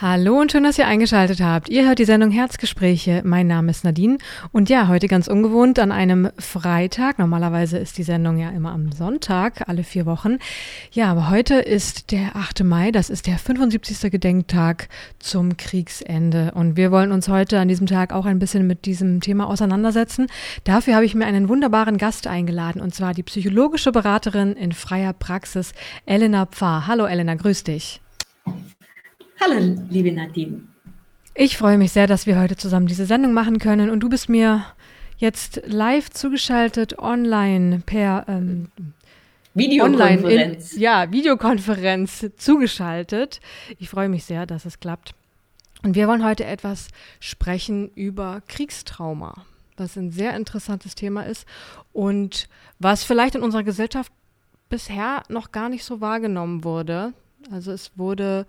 Hallo und schön, dass ihr eingeschaltet habt. Ihr hört die Sendung Herzgespräche. Mein Name ist Nadine und ja, heute ganz ungewohnt an einem Freitag. Normalerweise ist die Sendung ja immer am Sonntag, alle vier Wochen. Ja, aber heute ist der 8. Mai, das ist der 75. Gedenktag zum Kriegsende und wir wollen uns heute an diesem Tag auch ein bisschen mit diesem Thema auseinandersetzen. Dafür habe ich mir einen wunderbaren Gast eingeladen und zwar die psychologische Beraterin in freier Praxis, Elena Pfarr. Hallo Elena, grüß dich. Hallo, liebe Nadine. Ich freue mich sehr, dass wir heute zusammen diese Sendung machen können und du bist mir jetzt live zugeschaltet online per ähm, Videokonferenz. In, ja, Videokonferenz zugeschaltet. Ich freue mich sehr, dass es klappt. Und wir wollen heute etwas sprechen über Kriegstrauma, was ein sehr interessantes Thema ist und was vielleicht in unserer Gesellschaft bisher noch gar nicht so wahrgenommen wurde. Also es wurde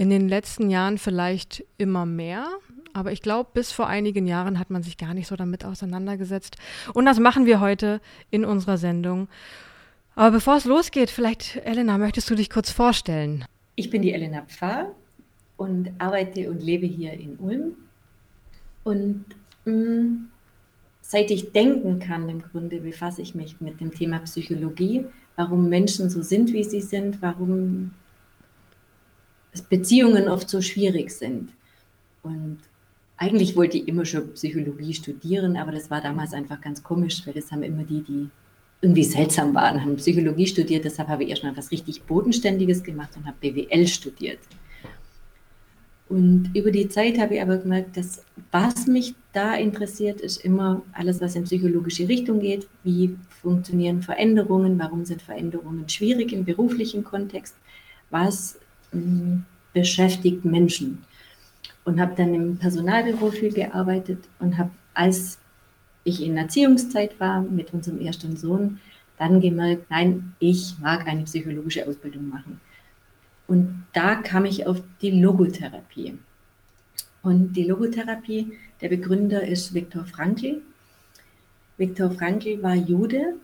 in den letzten Jahren vielleicht immer mehr, aber ich glaube, bis vor einigen Jahren hat man sich gar nicht so damit auseinandergesetzt. Und das machen wir heute in unserer Sendung. Aber bevor es losgeht, vielleicht, Elena, möchtest du dich kurz vorstellen? Ich bin die Elena Pfarr und arbeite und lebe hier in Ulm. Und mh, mm, seit ich denken kann, im Grunde befasse ich mich mit dem Thema Psychologie, warum Menschen so sind, wie sie sind, warum Beziehungen oft so schwierig sind. Und eigentlich wollte ich immer schon Psychologie studieren, aber das war damals einfach ganz komisch, weil das haben immer die, die irgendwie seltsam waren, haben Psychologie studiert. Deshalb habe ich erstmal was richtig Bodenständiges gemacht und habe BWL studiert. Und über die Zeit habe ich aber gemerkt, dass was mich da interessiert, ist immer alles, was in psychologische Richtung geht. Wie funktionieren Veränderungen? Warum sind Veränderungen schwierig im beruflichen Kontext? Was beschäftigt Menschen. Und habe dann im Personalbüro viel gearbeitet und habe, als ich in Erziehungszeit war mit unserem ersten Sohn, dann gemerkt, nein, ich mag eine psychologische Ausbildung machen. Und da kam ich auf die Logotherapie. Und die Logotherapie, der Begründer ist Viktor Frankl. Viktor Frankl war Jude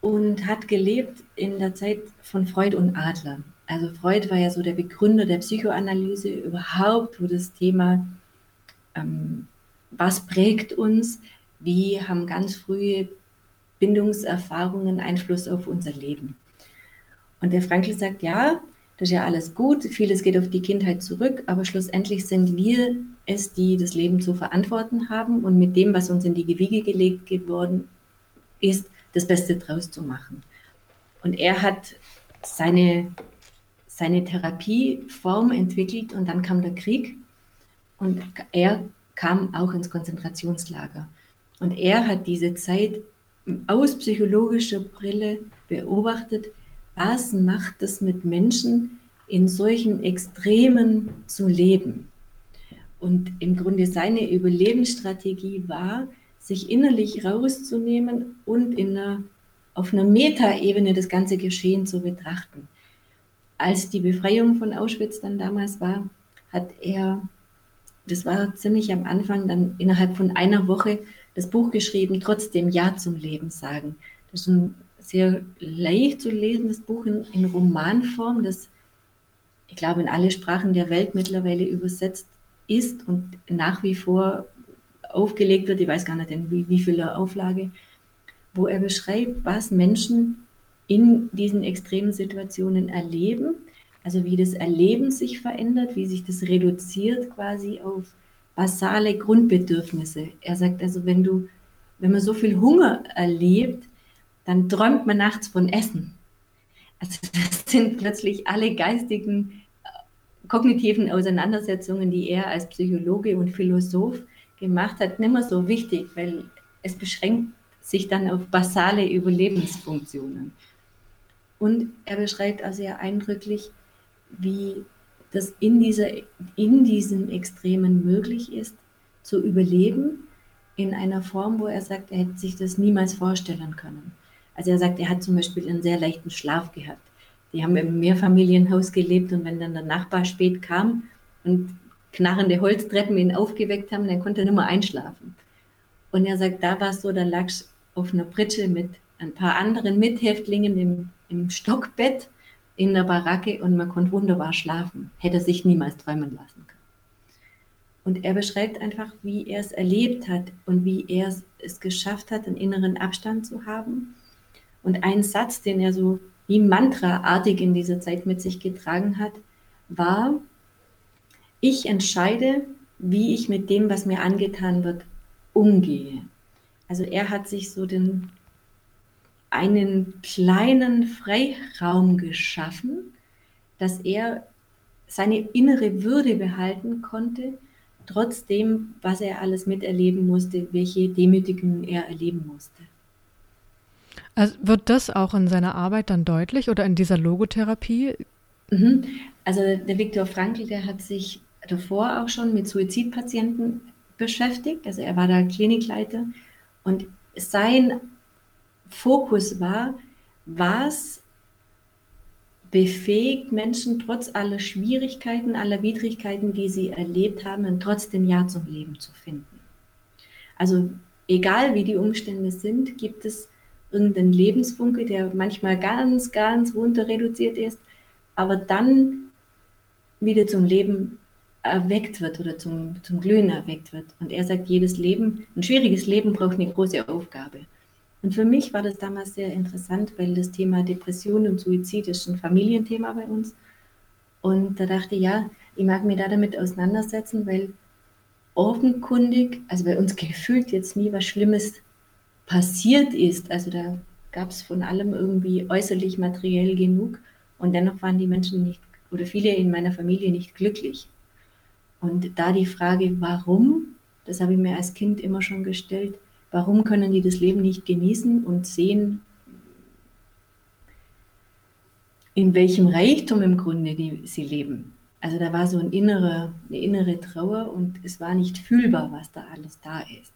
und hat gelebt in der Zeit von Freud und Adler. Also Freud war ja so der Begründer der Psychoanalyse überhaupt, wo das Thema, ähm, was prägt uns, wie haben ganz frühe Bindungserfahrungen Einfluss auf unser Leben. Und der Frankl sagt, ja, das ist ja alles gut, vieles geht auf die Kindheit zurück, aber schlussendlich sind wir es, die das Leben zu verantworten haben und mit dem, was uns in die Gewiege gelegt geworden ist, das Beste draus zu machen. Und er hat seine seine Therapieform entwickelt und dann kam der Krieg und er kam auch ins Konzentrationslager. Und er hat diese Zeit aus psychologischer Brille beobachtet, was macht es mit Menschen, in solchen Extremen zu leben. Und im Grunde seine Überlebensstrategie war, sich innerlich rauszunehmen und in einer, auf einer Metaebene das ganze Geschehen zu betrachten als die Befreiung von Auschwitz dann damals war, hat er, das war ziemlich am Anfang, dann innerhalb von einer Woche das Buch geschrieben, trotzdem Ja zum Leben sagen. Das ist ein sehr leicht zu lesendes Buch in, in Romanform, das ich glaube in alle Sprachen der Welt mittlerweile übersetzt ist und nach wie vor aufgelegt wird, ich weiß gar nicht in wie, wie vieler Auflage, wo er beschreibt, was Menschen in diesen extremen Situationen erleben. Also wie das Erleben sich verändert, wie sich das reduziert quasi auf basale Grundbedürfnisse. Er sagt also, wenn du, wenn man so viel Hunger erlebt, dann träumt man nachts von Essen. Also das sind plötzlich alle geistigen, äh, kognitiven Auseinandersetzungen, die er als Psychologe und Philosoph gemacht hat, nicht mehr so wichtig, weil es beschränkt sich dann auf basale Überlebensfunktionen. Und er beschreibt also sehr eindrücklich, wie das in, dieser, in diesen Extremen möglich ist, zu überleben in einer Form, wo er sagt, er hätte sich das niemals vorstellen können. Also er sagt, er hat zum Beispiel einen sehr leichten Schlaf gehabt. Die haben im Mehrfamilienhaus gelebt und wenn dann der Nachbar spät kam und knarrende Holztreppen ihn aufgeweckt haben, dann konnte er nicht mehr einschlafen. Und er sagt, da war es so, da lag auf einer Pritsche mit ein paar anderen Mithäftlingen im, im Stockbett in der Baracke und man konnte wunderbar schlafen. Hätte sich niemals träumen lassen können. Und er beschreibt einfach, wie er es erlebt hat und wie er es geschafft hat, einen inneren Abstand zu haben. Und ein Satz, den er so wie Mantra-artig in dieser Zeit mit sich getragen hat, war, ich entscheide, wie ich mit dem, was mir angetan wird, umgehe. Also er hat sich so den einen kleinen Freiraum geschaffen, dass er seine innere Würde behalten konnte, trotzdem, was er alles miterleben musste, welche Demütigungen er erleben musste. Also wird das auch in seiner Arbeit dann deutlich oder in dieser Logotherapie? Mhm. Also der Viktor Frankl, der hat sich davor auch schon mit Suizidpatienten beschäftigt. Also er war da Klinikleiter und sein Fokus war, was befähigt Menschen trotz aller Schwierigkeiten, aller Widrigkeiten, die sie erlebt haben, trotzdem Ja zum Leben zu finden. Also egal wie die Umstände sind, gibt es irgendeinen Lebensfunke, der manchmal ganz, ganz runter reduziert ist, aber dann wieder zum Leben erweckt wird oder zum, zum Glühen erweckt wird. Und er sagt, jedes Leben, ein schwieriges Leben braucht eine große Aufgabe. Und für mich war das damals sehr interessant, weil das Thema Depression und Suizid ist ein Familienthema bei uns. Und da dachte ich, ja, ich mag mich da damit auseinandersetzen, weil offenkundig, also bei uns gefühlt jetzt nie was Schlimmes passiert ist. Also da gab es von allem irgendwie äußerlich materiell genug. Und dennoch waren die Menschen nicht, oder viele in meiner Familie nicht glücklich. Und da die Frage, warum, das habe ich mir als Kind immer schon gestellt, Warum können die das Leben nicht genießen und sehen, in welchem Reichtum im Grunde die, sie leben? Also da war so ein innere, eine innere Trauer und es war nicht fühlbar, was da alles da ist.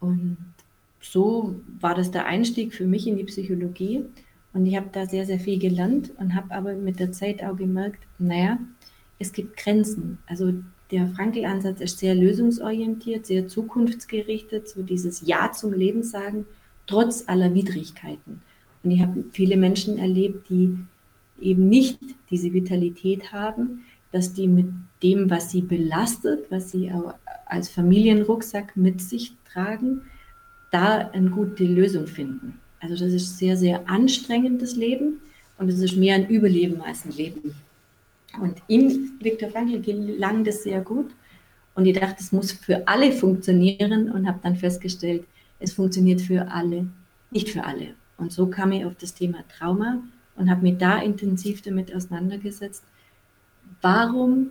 Und so war das der Einstieg für mich in die Psychologie. Und ich habe da sehr, sehr viel gelernt und habe aber mit der Zeit auch gemerkt, naja, es gibt Grenzen. Also der Frankl-Ansatz ist sehr lösungsorientiert, sehr zukunftsgerichtet, so dieses Ja zum Leben sagen, trotz aller Widrigkeiten. Und ich habe viele Menschen erlebt, die eben nicht diese Vitalität haben, dass die mit dem, was sie belastet, was sie auch als Familienrucksack mit sich tragen, da eine gute Lösung finden. Also das ist sehr, sehr anstrengendes Leben und es ist mehr ein Überleben als ein Leben. Und ihm, Viktor Frankl, gelang das sehr gut. Und ich dachte, es muss für alle funktionieren und habe dann festgestellt, es funktioniert für alle, nicht für alle. Und so kam ich auf das Thema Trauma und habe mich da intensiv damit auseinandergesetzt, warum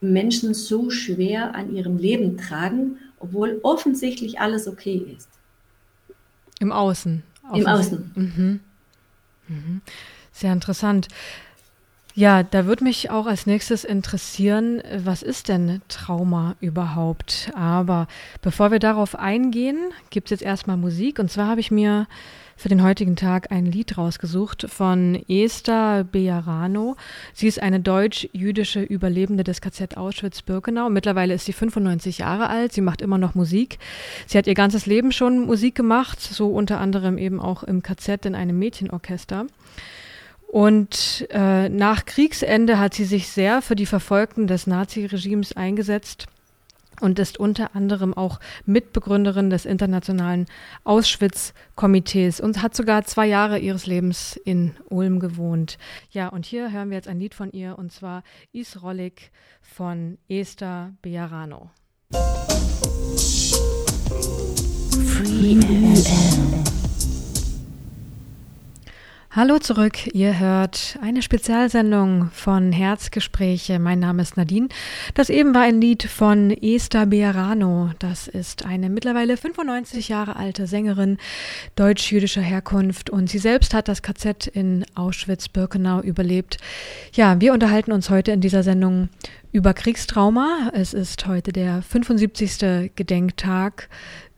Menschen so schwer an ihrem Leben tragen, obwohl offensichtlich alles okay ist. Im Außen. Im Außen. Mhm. Mhm. Sehr interessant. Ja, da würde mich auch als nächstes interessieren, was ist denn Trauma überhaupt? Aber bevor wir darauf eingehen, gibt es jetzt erstmal Musik. Und zwar habe ich mir für den heutigen Tag ein Lied rausgesucht von Esther Bejarano. Sie ist eine deutsch-jüdische Überlebende des KZ Auschwitz-Birkenau. Mittlerweile ist sie 95 Jahre alt. Sie macht immer noch Musik. Sie hat ihr ganzes Leben schon Musik gemacht, so unter anderem eben auch im KZ in einem Mädchenorchester. Und äh, nach Kriegsende hat sie sich sehr für die Verfolgten des Naziregimes eingesetzt und ist unter anderem auch Mitbegründerin des Internationalen Auschwitz-Komitees und hat sogar zwei Jahre ihres Lebens in Ulm gewohnt. Ja, und hier hören wir jetzt ein Lied von ihr und zwar Isrolik von Esther Bejarano. Free Hallo zurück, ihr hört eine Spezialsendung von Herzgespräche. Mein Name ist Nadine. Das eben war ein Lied von Esther Bearano. Das ist eine mittlerweile 95 Jahre alte Sängerin deutsch-jüdischer Herkunft und sie selbst hat das KZ in Auschwitz-Birkenau überlebt. Ja, wir unterhalten uns heute in dieser Sendung über Kriegstrauma. Es ist heute der 75. Gedenktag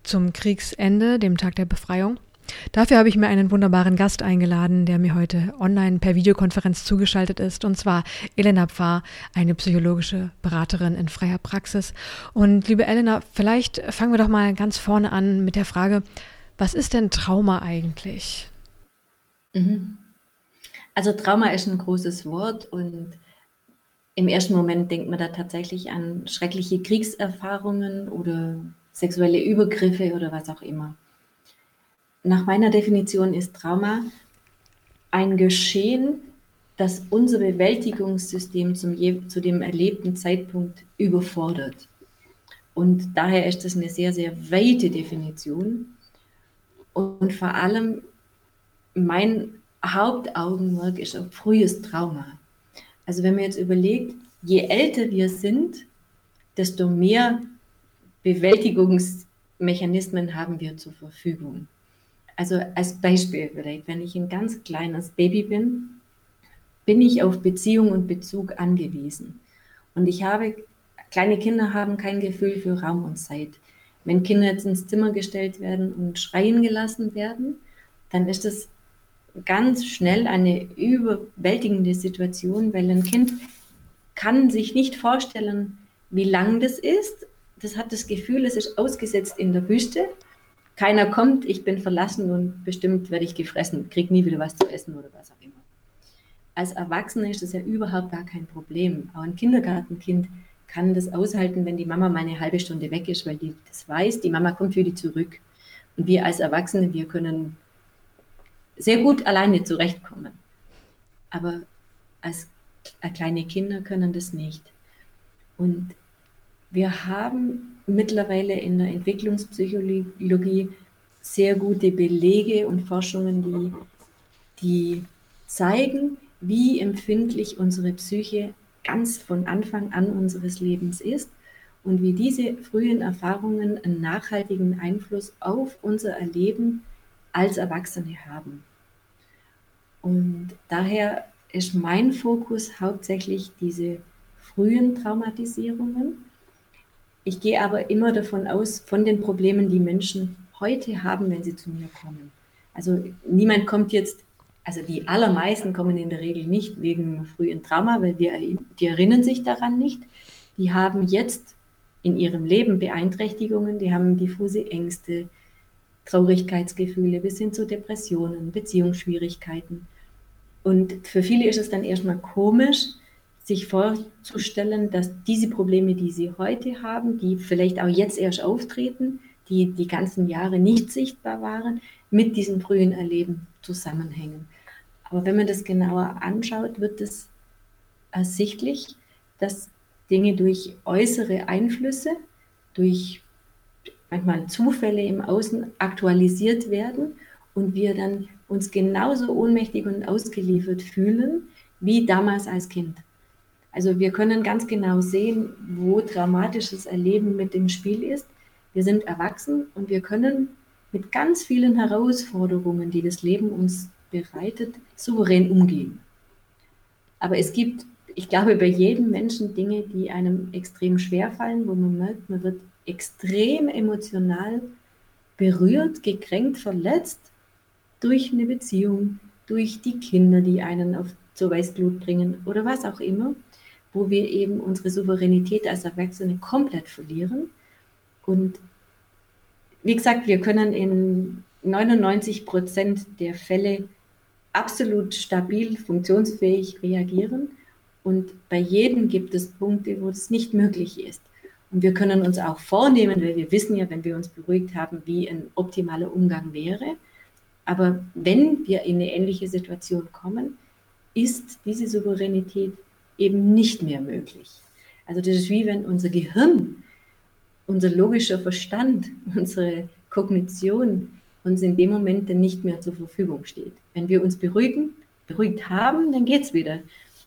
zum Kriegsende, dem Tag der Befreiung. Dafür habe ich mir einen wunderbaren Gast eingeladen, der mir heute online per Videokonferenz zugeschaltet ist, und zwar Elena Pfarr, eine psychologische Beraterin in freier Praxis. Und liebe Elena, vielleicht fangen wir doch mal ganz vorne an mit der Frage, was ist denn Trauma eigentlich? Mhm. Also Trauma ist ein großes Wort und im ersten Moment denkt man da tatsächlich an schreckliche Kriegserfahrungen oder sexuelle Übergriffe oder was auch immer. Nach meiner Definition ist Trauma ein Geschehen, das unser Bewältigungssystem zum je, zu dem erlebten Zeitpunkt überfordert. Und daher ist das eine sehr, sehr weite Definition. Und vor allem mein Hauptaugenmerk ist auf frühes Trauma. Also wenn man jetzt überlegt, je älter wir sind, desto mehr Bewältigungsmechanismen haben wir zur Verfügung. Also als Beispiel vielleicht, wenn ich ein ganz kleines Baby bin, bin ich auf Beziehung und Bezug angewiesen. Und ich habe, kleine Kinder haben kein Gefühl für Raum und Zeit. Wenn Kinder jetzt ins Zimmer gestellt werden und schreien gelassen werden, dann ist das ganz schnell eine überwältigende Situation, weil ein Kind kann sich nicht vorstellen, wie lang das ist. Das hat das Gefühl, es ist ausgesetzt in der Wüste. Keiner kommt, ich bin verlassen und bestimmt werde ich gefressen, krieg nie wieder was zu essen oder was auch immer. Als Erwachsener ist das ja überhaupt gar kein Problem. Auch ein Kindergartenkind kann das aushalten, wenn die Mama mal eine halbe Stunde weg ist, weil die das weiß, die Mama kommt für die zurück. Und wir als Erwachsene, wir können sehr gut alleine zurechtkommen. Aber als kleine Kinder können das nicht. Und wir haben mittlerweile in der Entwicklungspsychologie sehr gute Belege und Forschungen, die, die zeigen, wie empfindlich unsere Psyche ganz von Anfang an unseres Lebens ist und wie diese frühen Erfahrungen einen nachhaltigen Einfluss auf unser Erleben als Erwachsene haben. Und daher ist mein Fokus hauptsächlich diese frühen Traumatisierungen. Ich gehe aber immer davon aus, von den Problemen, die Menschen heute haben, wenn sie zu mir kommen. Also niemand kommt jetzt, also die allermeisten kommen in der Regel nicht wegen frühen Trauma, weil die, die erinnern sich daran nicht. Die haben jetzt in ihrem Leben Beeinträchtigungen, die haben diffuse Ängste, Traurigkeitsgefühle bis hin zu Depressionen, Beziehungsschwierigkeiten. Und für viele ist es dann erstmal komisch, sich vorzustellen, dass diese Probleme, die sie heute haben, die vielleicht auch jetzt erst auftreten, die die ganzen Jahre nicht sichtbar waren, mit diesem frühen Erleben zusammenhängen. Aber wenn man das genauer anschaut, wird es ersichtlich, dass Dinge durch äußere Einflüsse, durch manchmal Zufälle im Außen aktualisiert werden und wir dann uns genauso ohnmächtig und ausgeliefert fühlen wie damals als Kind. Also wir können ganz genau sehen, wo dramatisches Erleben mit dem Spiel ist. Wir sind erwachsen und wir können mit ganz vielen Herausforderungen, die das Leben uns bereitet, souverän umgehen. Aber es gibt, ich glaube, bei jedem Menschen Dinge, die einem extrem schwer fallen, wo man merkt, man wird extrem emotional berührt, gekränkt, verletzt durch eine Beziehung, durch die Kinder, die einen auf zur Weißglut bringen oder was auch immer, wo wir eben unsere Souveränität als Erwachsene komplett verlieren. Und wie gesagt, wir können in 99 Prozent der Fälle absolut stabil, funktionsfähig reagieren. Und bei jedem gibt es Punkte, wo es nicht möglich ist. Und wir können uns auch vornehmen, weil wir wissen ja, wenn wir uns beruhigt haben, wie ein optimaler Umgang wäre. Aber wenn wir in eine ähnliche Situation kommen, ist diese Souveränität eben nicht mehr möglich. Also das ist wie wenn unser Gehirn, unser logischer Verstand, unsere Kognition uns in dem Moment dann nicht mehr zur Verfügung steht. Wenn wir uns beruhigen, beruhigt haben, dann geht es wieder.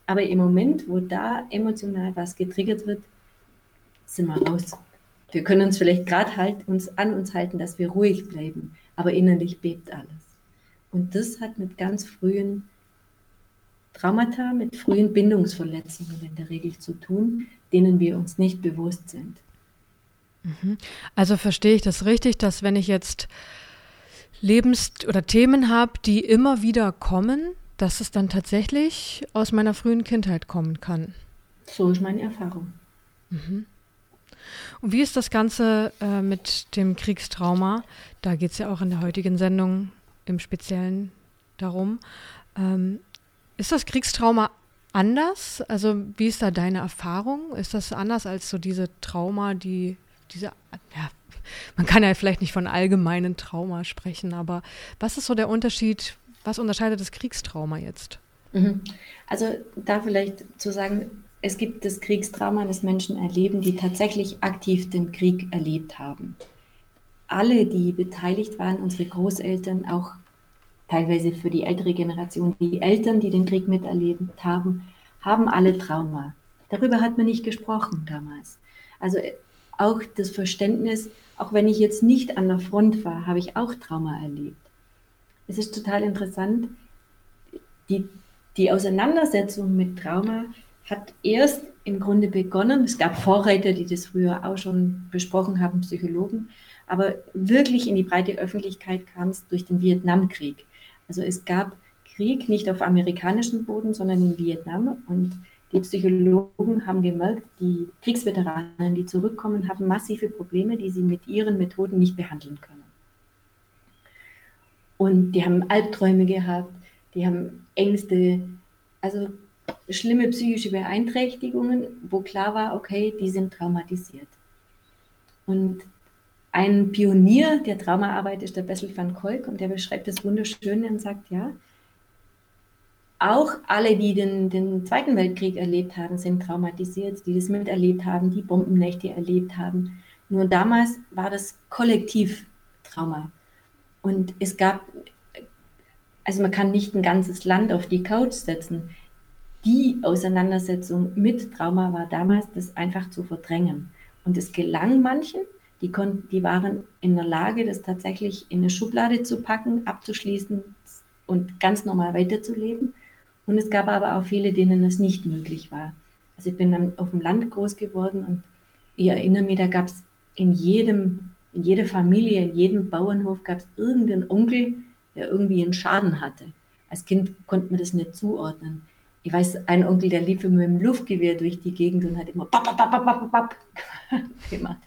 Aber im Moment, wo da emotional was getriggert wird, sind wir raus. Wir können uns vielleicht gerade halt uns an uns halten, dass wir ruhig bleiben, aber innerlich bebt alles. Und das hat mit ganz frühen Traumata, mit frühen Bindungsverletzungen in der Regel zu tun, denen wir uns nicht bewusst sind. Mhm. Also verstehe ich das richtig, dass wenn ich jetzt Lebens- oder Themen habe, die immer wieder kommen, dass es dann tatsächlich aus meiner frühen Kindheit kommen kann. So ist meine Erfahrung. Mhm. Und wie ist das Ganze äh, mit dem Kriegstrauma? Da geht es ja auch in der heutigen Sendung im Speziellen darum. Ähm, Ist das Kriegstrauma anders? Also wie ist da deine Erfahrung? Ist das anders als so diese Trauma, die diese, ja, man kann ja vielleicht nicht von allgemeinen Trauma sprechen, aber was ist so der Unterschied, was unterscheidet das Kriegstrauma jetzt? Mhm. Also da vielleicht zu sagen, es gibt das Kriegstrauma, das Menschen erleben, die tatsächlich aktiv den Krieg erlebt haben. Alle, die beteiligt waren, unsere Großeltern, auch teilweise für die ältere Generation, die Eltern, die den Krieg miterlebt haben, haben alle Trauma. Darüber hat man nicht gesprochen damals. Also auch das Verständnis, auch wenn ich jetzt nicht an der Front war, habe ich auch Trauma erlebt. Es ist total interessant, die, die Auseinandersetzung mit Trauma hat erst im Grunde begonnen. Es gab Vorreiter, die das früher auch schon besprochen haben, Psychologen. Aber wirklich in die breite Öffentlichkeit kam es durch den Vietnamkrieg. Also es gab Krieg nicht auf amerikanischem Boden, sondern in Vietnam. Und die Psychologen haben gemerkt, die Kriegsveteranen, die zurückkommen, haben massive Probleme, die sie mit ihren Methoden nicht behandeln können. Und die haben Albträume gehabt, die haben Ängste, also schlimme psychische Beeinträchtigungen, wo klar war, okay, die sind traumatisiert. Und ein Pionier der Traumaarbeit ist der Bessel van Kolk und der beschreibt das wunderschön und sagt, ja, auch alle, die den, den Zweiten Weltkrieg erlebt haben, sind traumatisiert, die das miterlebt haben, die Bombennächte erlebt haben. Nur damals war das Kollektivtrauma. Und es gab, also man kann nicht ein ganzes Land auf die Couch setzen. Die Auseinandersetzung mit Trauma war damals, das einfach zu verdrängen. Und es gelang manchen, die, die waren in der Lage, das tatsächlich in eine Schublade zu packen, abzuschließen und ganz normal weiterzuleben. Und es gab aber auch viele, denen es nicht möglich war. Also ich bin dann auf dem Land groß geworden und ich erinnere mich, da gab es in jedem, in jeder Familie, in jedem Bauernhof gab es irgendeinen Onkel, der irgendwie einen Schaden hatte. Als Kind konnte man das nicht zuordnen. Ich weiß, ein Onkel, der lief immer im Luftgewehr durch die Gegend und hat immer bap, bap, bap, bap, bap gemacht.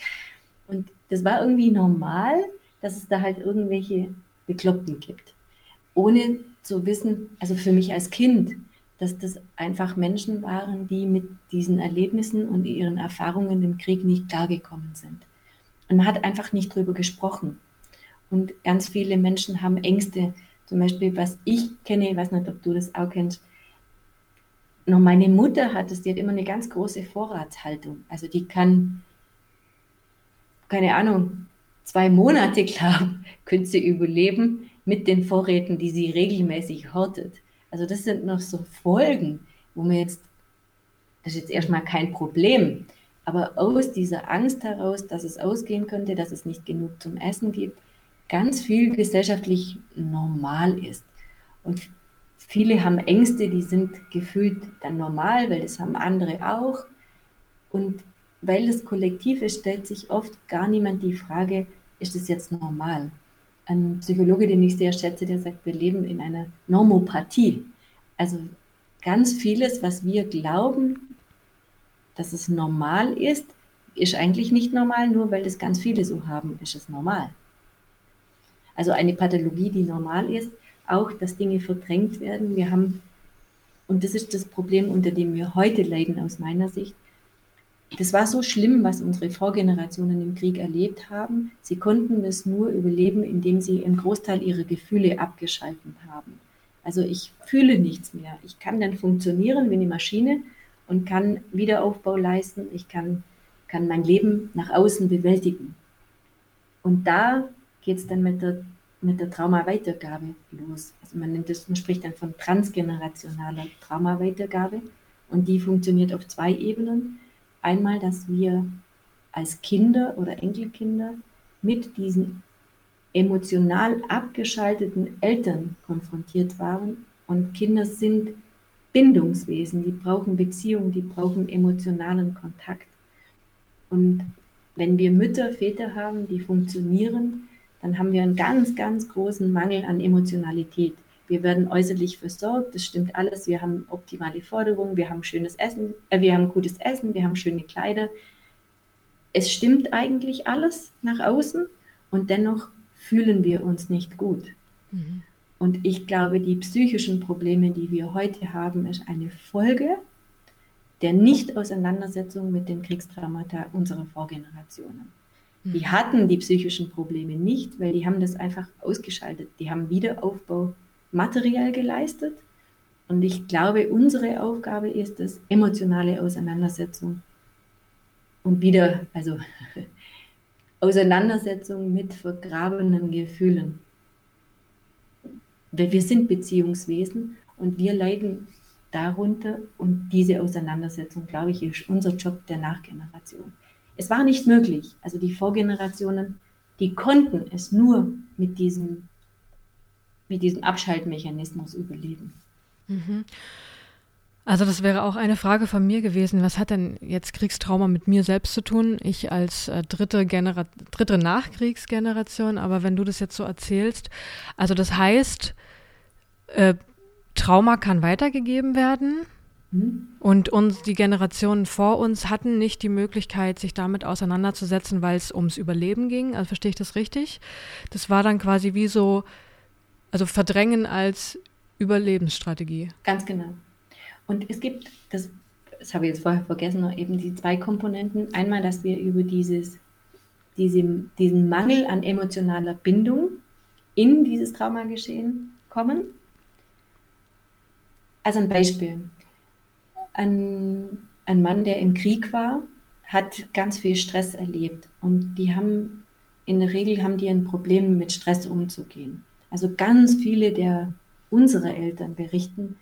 Und das war irgendwie normal, dass es da halt irgendwelche Bekloppten gibt. Ohne zu wissen, also für mich als Kind, dass das einfach Menschen waren, die mit diesen Erlebnissen und ihren Erfahrungen im Krieg nicht klargekommen sind. Und man hat einfach nicht drüber gesprochen. Und ganz viele Menschen haben Ängste. Zum Beispiel, was ich kenne, ich weiß nicht, ob du das auch kennst, noch meine Mutter hat es, die hat immer eine ganz große Vorratshaltung. Also die kann, keine Ahnung, zwei Monate, glaube könnte sie überleben mit den Vorräten, die sie regelmäßig hortet. Also das sind noch so Folgen, wo man jetzt, das ist jetzt erstmal kein Problem, aber aus dieser Angst heraus, dass es ausgehen könnte, dass es nicht genug zum Essen gibt, ganz viel gesellschaftlich normal ist. Und viele haben Ängste, die sind gefühlt dann normal, weil das haben andere auch. Und weil das kollektiv ist, stellt sich oft gar niemand die Frage, ist es jetzt normal? ein Psychologe, den ich sehr schätze, der sagt, wir leben in einer Normopathie. Also ganz vieles, was wir glauben, dass es normal ist, ist eigentlich nicht normal, nur weil das ganz viele so haben, ist es normal. Also eine Pathologie, die normal ist, auch, dass Dinge verdrängt werden. Wir haben, und das ist das Problem, unter dem wir heute leiden aus meiner Sicht, das war so schlimm, was unsere Vorgenerationen im Krieg erlebt haben. Sie konnten es nur überleben, indem sie einen Großteil ihrer Gefühle abgeschalten haben. Also ich fühle nichts mehr. Ich kann dann funktionieren wie eine Maschine und kann Wiederaufbau leisten. Ich kann, kann mein Leben nach außen bewältigen. Und da geht es dann mit der, mit der Traumaweitergabe los. Also man, nennt das, man spricht dann von transgenerationaler Traumaweitergabe und die funktioniert auf zwei Ebenen. Einmal, dass wir als Kinder oder Enkelkinder mit diesen emotional abgeschalteten Eltern konfrontiert waren. Und Kinder sind Bindungswesen, die brauchen Beziehung, die brauchen emotionalen Kontakt. Und wenn wir Mütter, Väter haben, die funktionieren, dann haben wir einen ganz, ganz großen Mangel an Emotionalität. Wir werden äußerlich versorgt, das stimmt alles. Wir haben optimale Forderungen, wir haben schönes Essen, äh, wir haben gutes Essen, wir haben schöne Kleider. Es stimmt eigentlich alles nach außen und dennoch fühlen wir uns nicht gut. Mhm. Und ich glaube, die psychischen Probleme, die wir heute haben, ist eine Folge der Nicht-Auseinandersetzung mit den Kriegstraumata unserer Vorgenerationen. Die mhm. hatten die psychischen Probleme nicht, weil die haben das einfach ausgeschaltet. Die haben Wiederaufbau materiell geleistet. Und ich glaube, unsere Aufgabe ist es, emotionale Auseinandersetzung und wieder, also Auseinandersetzung mit vergrabenen Gefühlen. Wir sind Beziehungswesen und wir leiden darunter und diese Auseinandersetzung, glaube ich, ist unser Job der Nachgeneration. Es war nicht möglich. Also die Vorgenerationen, die konnten es nur mit diesem, mit diesem Abschaltmechanismus überleben. Mhm. Also das wäre auch eine Frage von mir gewesen. Was hat denn jetzt Kriegstrauma mit mir selbst zu tun? Ich als äh, dritte, Genera dritte Nachkriegsgeneration, aber wenn du das jetzt so erzählst, also das heißt, äh, Trauma kann weitergegeben werden mhm. und uns, die Generationen vor uns hatten nicht die Möglichkeit, sich damit auseinanderzusetzen, weil es ums Überleben ging. Also verstehe ich das richtig? Das war dann quasi wie so, also Verdrängen als Überlebensstrategie. Ganz genau. Und es gibt, das, das habe ich jetzt vorher vergessen, noch eben die zwei Komponenten. Einmal, dass wir über dieses, diese, diesen Mangel an emotionaler Bindung in dieses Traumageschehen kommen. Also ein Beispiel. Ein, ein Mann, der im Krieg war, hat ganz viel Stress erlebt. Und die haben, in der Regel haben die ein Problem mit Stress umzugehen. Also ganz viele der unserer Eltern berichten,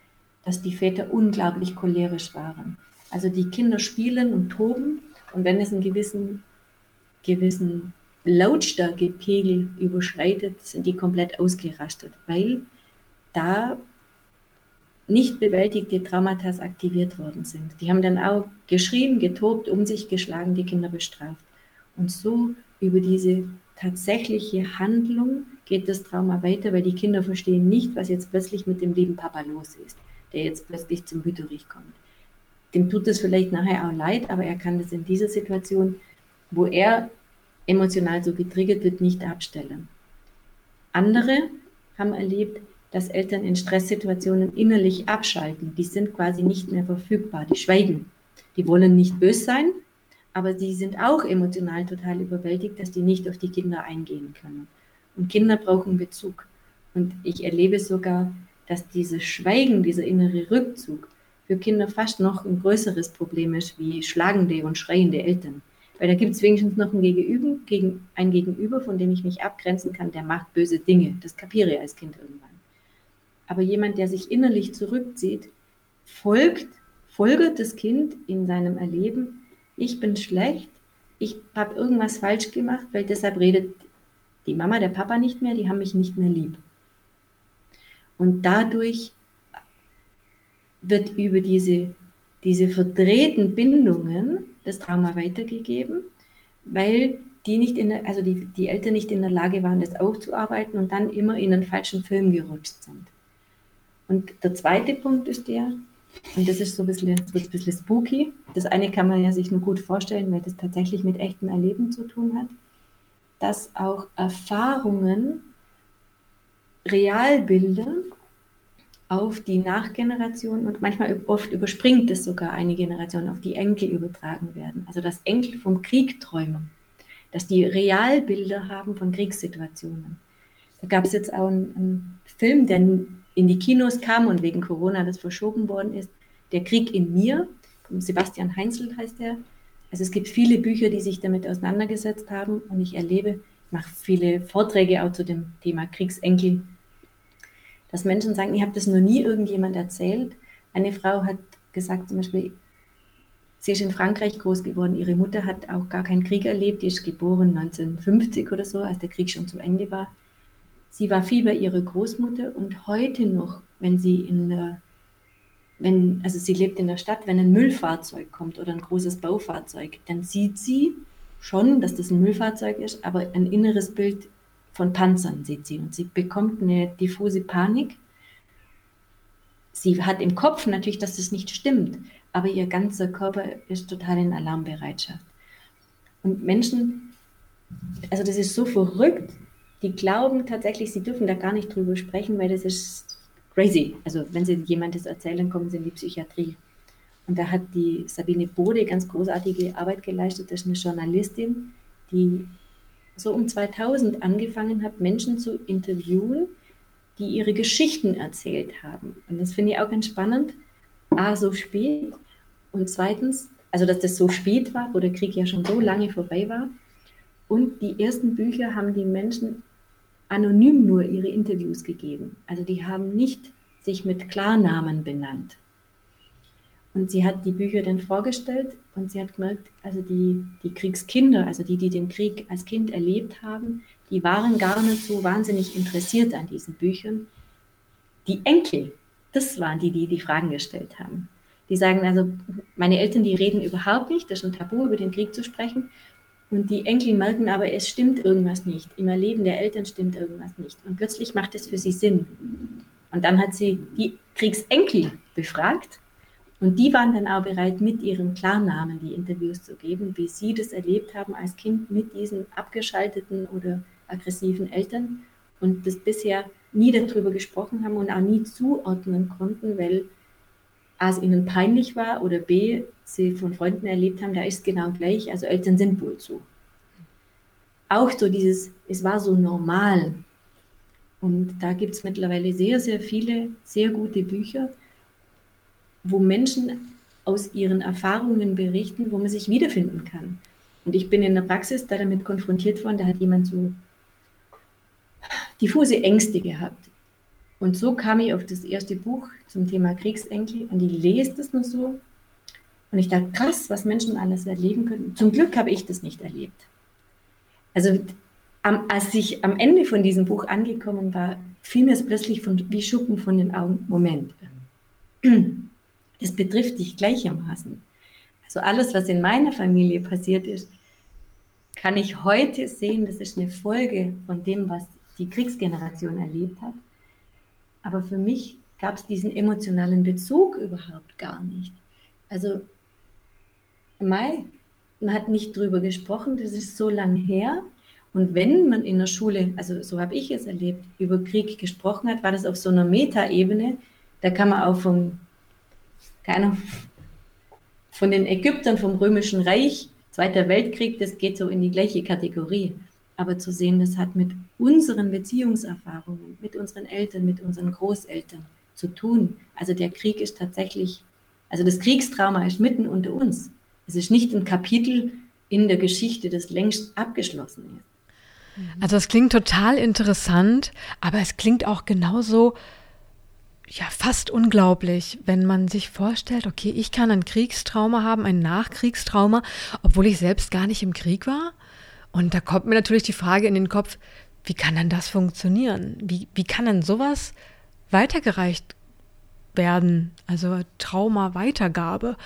dass die Väter unglaublich cholerisch waren. Also die Kinder spielen und toben und wenn es einen gewissen, gewissen Lautstärkepegel überschreitet, sind die komplett ausgerastet, weil da nicht bewältigte Traumata aktiviert worden sind. Die haben dann auch geschrien, getobt, um sich geschlagen, die Kinder bestraft. Und so über diese tatsächliche Handlung geht das Trauma weiter, weil die Kinder verstehen nicht, was jetzt plötzlich mit dem lieben Papa los ist der jetzt plötzlich zum Wüterich kommt. Dem tut es vielleicht nachher auch leid, aber er kann das in dieser Situation, wo er emotional so getriggert wird, nicht abstellen. Andere haben erlebt, dass Eltern in Stresssituationen innerlich abschalten. Die sind quasi nicht mehr verfügbar, die schweigen. Die wollen nicht böse sein, aber sie sind auch emotional total überwältigt, dass die nicht auf die Kinder eingehen können. Und Kinder brauchen Bezug. Und ich erlebe sogar, dass dieses Schweigen, dieser innere Rückzug für Kinder fast noch ein größeres Problem ist wie schlagende und schreiende Eltern. Weil da gibt es wenigstens noch ein Gegenüber, gegen, ein Gegenüber, von dem ich mich abgrenzen kann, der macht böse Dinge. Das kapiere ich als Kind irgendwann. Aber jemand, der sich innerlich zurückzieht, folgt, folgt das Kind in seinem Erleben, ich bin schlecht, ich habe irgendwas falsch gemacht, weil deshalb redet die Mama, der Papa nicht mehr, die haben mich nicht mehr lieb. Und dadurch wird über diese, diese verdrehten Bindungen das Trauma weitergegeben, weil die nicht in der, also die, die Eltern nicht in der Lage waren, das aufzuarbeiten und dann immer in einen falschen Film gerutscht sind. Und der zweite Punkt ist der, und das ist so ein bisschen, wird ein bisschen spooky. Das eine kann man ja sich nur gut vorstellen, weil das tatsächlich mit echtem Erleben zu tun hat, dass auch Erfahrungen Realbilder auf die Nachgeneration und manchmal oft überspringt es sogar eine Generation auf die Enkel übertragen werden. Also dass Enkel vom Krieg träumen, dass die Realbilder haben von Kriegssituationen. Da gab es jetzt auch einen, einen, Film, der in die Kinos kam und wegen Corona das verschoben worden ist. Der Krieg in mir, Sebastian Heinzel heißt der. Also es gibt viele Bücher, die sich damit auseinandergesetzt haben und ich erlebe, ich mache viele Vorträge auch zu dem Thema Kriegsenkel dass Menschen sagen, ich habe das noch nie irgendjemand erzählt. Eine Frau hat gesagt zum Beispiel, sie ist in Frankreich groß geworden, ihre Mutter hat auch gar keinen Krieg erlebt, die ist geboren 1950 oder so, als der Krieg schon zu Ende war. Sie war viel bei ihrer Großmutter und heute noch, wenn sie in der, wenn, also sie lebt in der Stadt, wenn ein Müllfahrzeug kommt oder ein großes Baufahrzeug, dann sieht sie schon, dass das ein Müllfahrzeug ist, aber ein inneres Bild von Panzern sieht sie und sie bekommt eine diffuse Panik. Sie hat im Kopf natürlich, dass das nicht stimmt, aber ihr ganzer Körper ist total in Alarmbereitschaft. Und Menschen, also das ist so verrückt, die glauben tatsächlich, sie dürfen da gar nicht drüber sprechen, weil das ist crazy. Also wenn sie jemandem das erzählen, kommen sie in die Psychiatrie. Und da hat die Sabine Bode ganz großartige Arbeit geleistet. Das ist eine Journalistin, die so um 2000 angefangen hat, Menschen zu interviewen, die ihre Geschichten erzählt haben. Und das finde ich auch ganz spannend. A, so spät. Und zweitens, also dass das so spät war, wo der Krieg ja schon so lange vorbei war. Und die ersten Bücher haben die Menschen anonym nur ihre Interviews gegeben. Also die haben nicht sich mit Klarnamen benannt. Und sie hat die Bücher dann vorgestellt und sie hat gemerkt, also die, die Kriegskinder, also die, die den Krieg als Kind erlebt haben, die waren gar nicht so wahnsinnig interessiert an diesen Büchern. Die Enkel, das waren die, die die Fragen gestellt haben. Die sagen also, meine Eltern, die reden überhaupt nicht, das ist ein Tabu, über den Krieg zu sprechen. Und die Enkel merken aber, es stimmt irgendwas nicht. Im Erleben der Eltern stimmt irgendwas nicht. Und plötzlich macht es für sie Sinn. Und dann hat sie die Kriegsenkel befragt. Und die waren dann auch bereit, mit ihren Klarnamen die Interviews zu geben, wie sie das erlebt haben als Kind mit diesen abgeschalteten oder aggressiven Eltern und das bisher nie darüber gesprochen haben und auch nie zuordnen konnten, weil A, es ihnen peinlich war oder B, sie von Freunden erlebt haben, da ist genau gleich, also Eltern sind wohl so. Auch so dieses, es war so normal. Und da gibt es mittlerweile sehr, sehr viele sehr gute Bücher, wo Menschen aus ihren Erfahrungen berichten, wo man sich wiederfinden kann. Und ich bin in der Praxis da damit konfrontiert worden, da hat jemand so diffuse Ängste gehabt. Und so kam ich auf das erste Buch zum Thema Kriegsenkel und ich lese das nur so. Und ich dachte, krass, was Menschen alles erleben können. Zum Glück habe ich das nicht erlebt. Also am, als ich am Ende von diesem Buch angekommen war, fiel mir es plötzlich von, wie Schuppen von den Augen. Moment, das betrifft dich gleichermaßen. Also alles, was in meiner Familie passiert ist, kann ich heute sehen, das ist eine Folge von dem, was die Kriegsgeneration erlebt hat. Aber für mich gab es diesen emotionalen Bezug überhaupt gar nicht. Also, Mai, man hat nicht drüber gesprochen, das ist so lang her. Und wenn man in der Schule, also so habe ich es erlebt, über Krieg gesprochen hat, war das auf so einer Metaebene. Da kann man auch vom, keiner, von den Ägyptern vom Römischen Reich, Zweiter Weltkrieg, das geht so in die gleiche Kategorie aber zu sehen, das hat mit unseren Beziehungserfahrungen, mit unseren Eltern, mit unseren Großeltern zu tun. Also der Krieg ist tatsächlich, also das Kriegstrauma ist mitten unter uns. Es ist nicht ein Kapitel in der Geschichte, das längst abgeschlossen ist. Also es klingt total interessant, aber es klingt auch genauso ja fast unglaublich, wenn man sich vorstellt, okay, ich kann ein Kriegstrauma haben, ein Nachkriegstrauma, obwohl ich selbst gar nicht im Krieg war. Und da kommt mir natürlich die Frage in den Kopf, wie kann denn das funktionieren? Wie, wie kann denn sowas weitergereicht werden? Also Trauma-Weitergabe.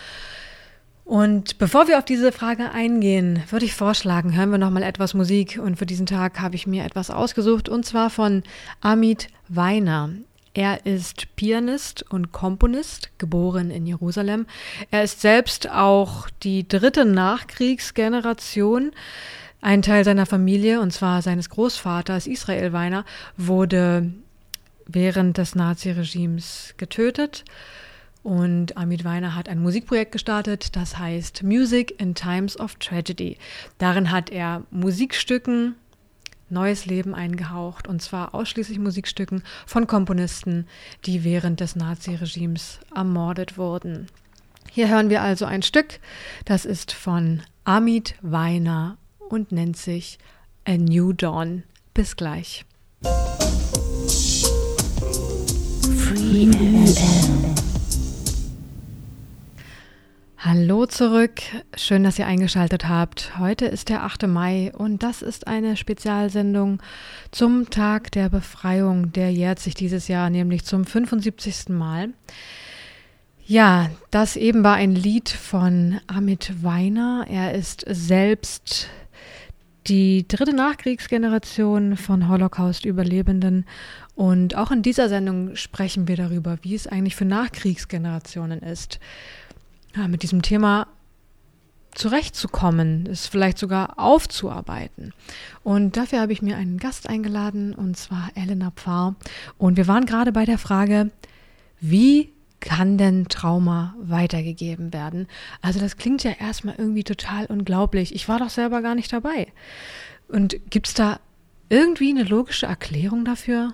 Und bevor wir auf diese Frage eingehen, würde ich vorschlagen, hören wir noch mal etwas Musik. Und für diesen Tag habe ich mir etwas ausgesucht, und zwar von Amit Weiner. Er ist Pianist und Komponist, geboren in Jerusalem. Er ist selbst auch die dritte Nachkriegsgeneration. Ein Teil seiner Familie, und zwar seines Großvaters Israel Weiner, wurde während des Naziregimes getötet. Und Amit Weiner hat ein Musikprojekt gestartet, das heißt Music in Times of Tragedy. Darin hat er Musikstücken neues Leben eingehaucht, und zwar ausschließlich Musikstücken von Komponisten, die während des Naziregimes ermordet wurden. Hier hören wir also ein Stück, das ist von Amit Weiner und nennt sich A New Dawn. Bis gleich. Hallo zurück, schön, dass ihr eingeschaltet habt. Heute ist der 8. Mai und das ist eine Spezialsendung zum Tag der Befreiung. Der jährt sich dieses Jahr nämlich zum 75. Mal. Ja, das eben war ein Lied von Amit Weiner. Er ist selbst die dritte Nachkriegsgeneration von Holocaust-Überlebenden. Und auch in dieser Sendung sprechen wir darüber, wie es eigentlich für Nachkriegsgenerationen ist. Ja, mit diesem Thema zurechtzukommen, es vielleicht sogar aufzuarbeiten. Und dafür habe ich mir einen Gast eingeladen, und zwar Elena Pfarr. Und wir waren gerade bei der Frage, wie kann denn Trauma weitergegeben werden? Also das klingt ja erstmal irgendwie total unglaublich. Ich war doch selber gar nicht dabei. Und gibt es da irgendwie eine logische Erklärung dafür?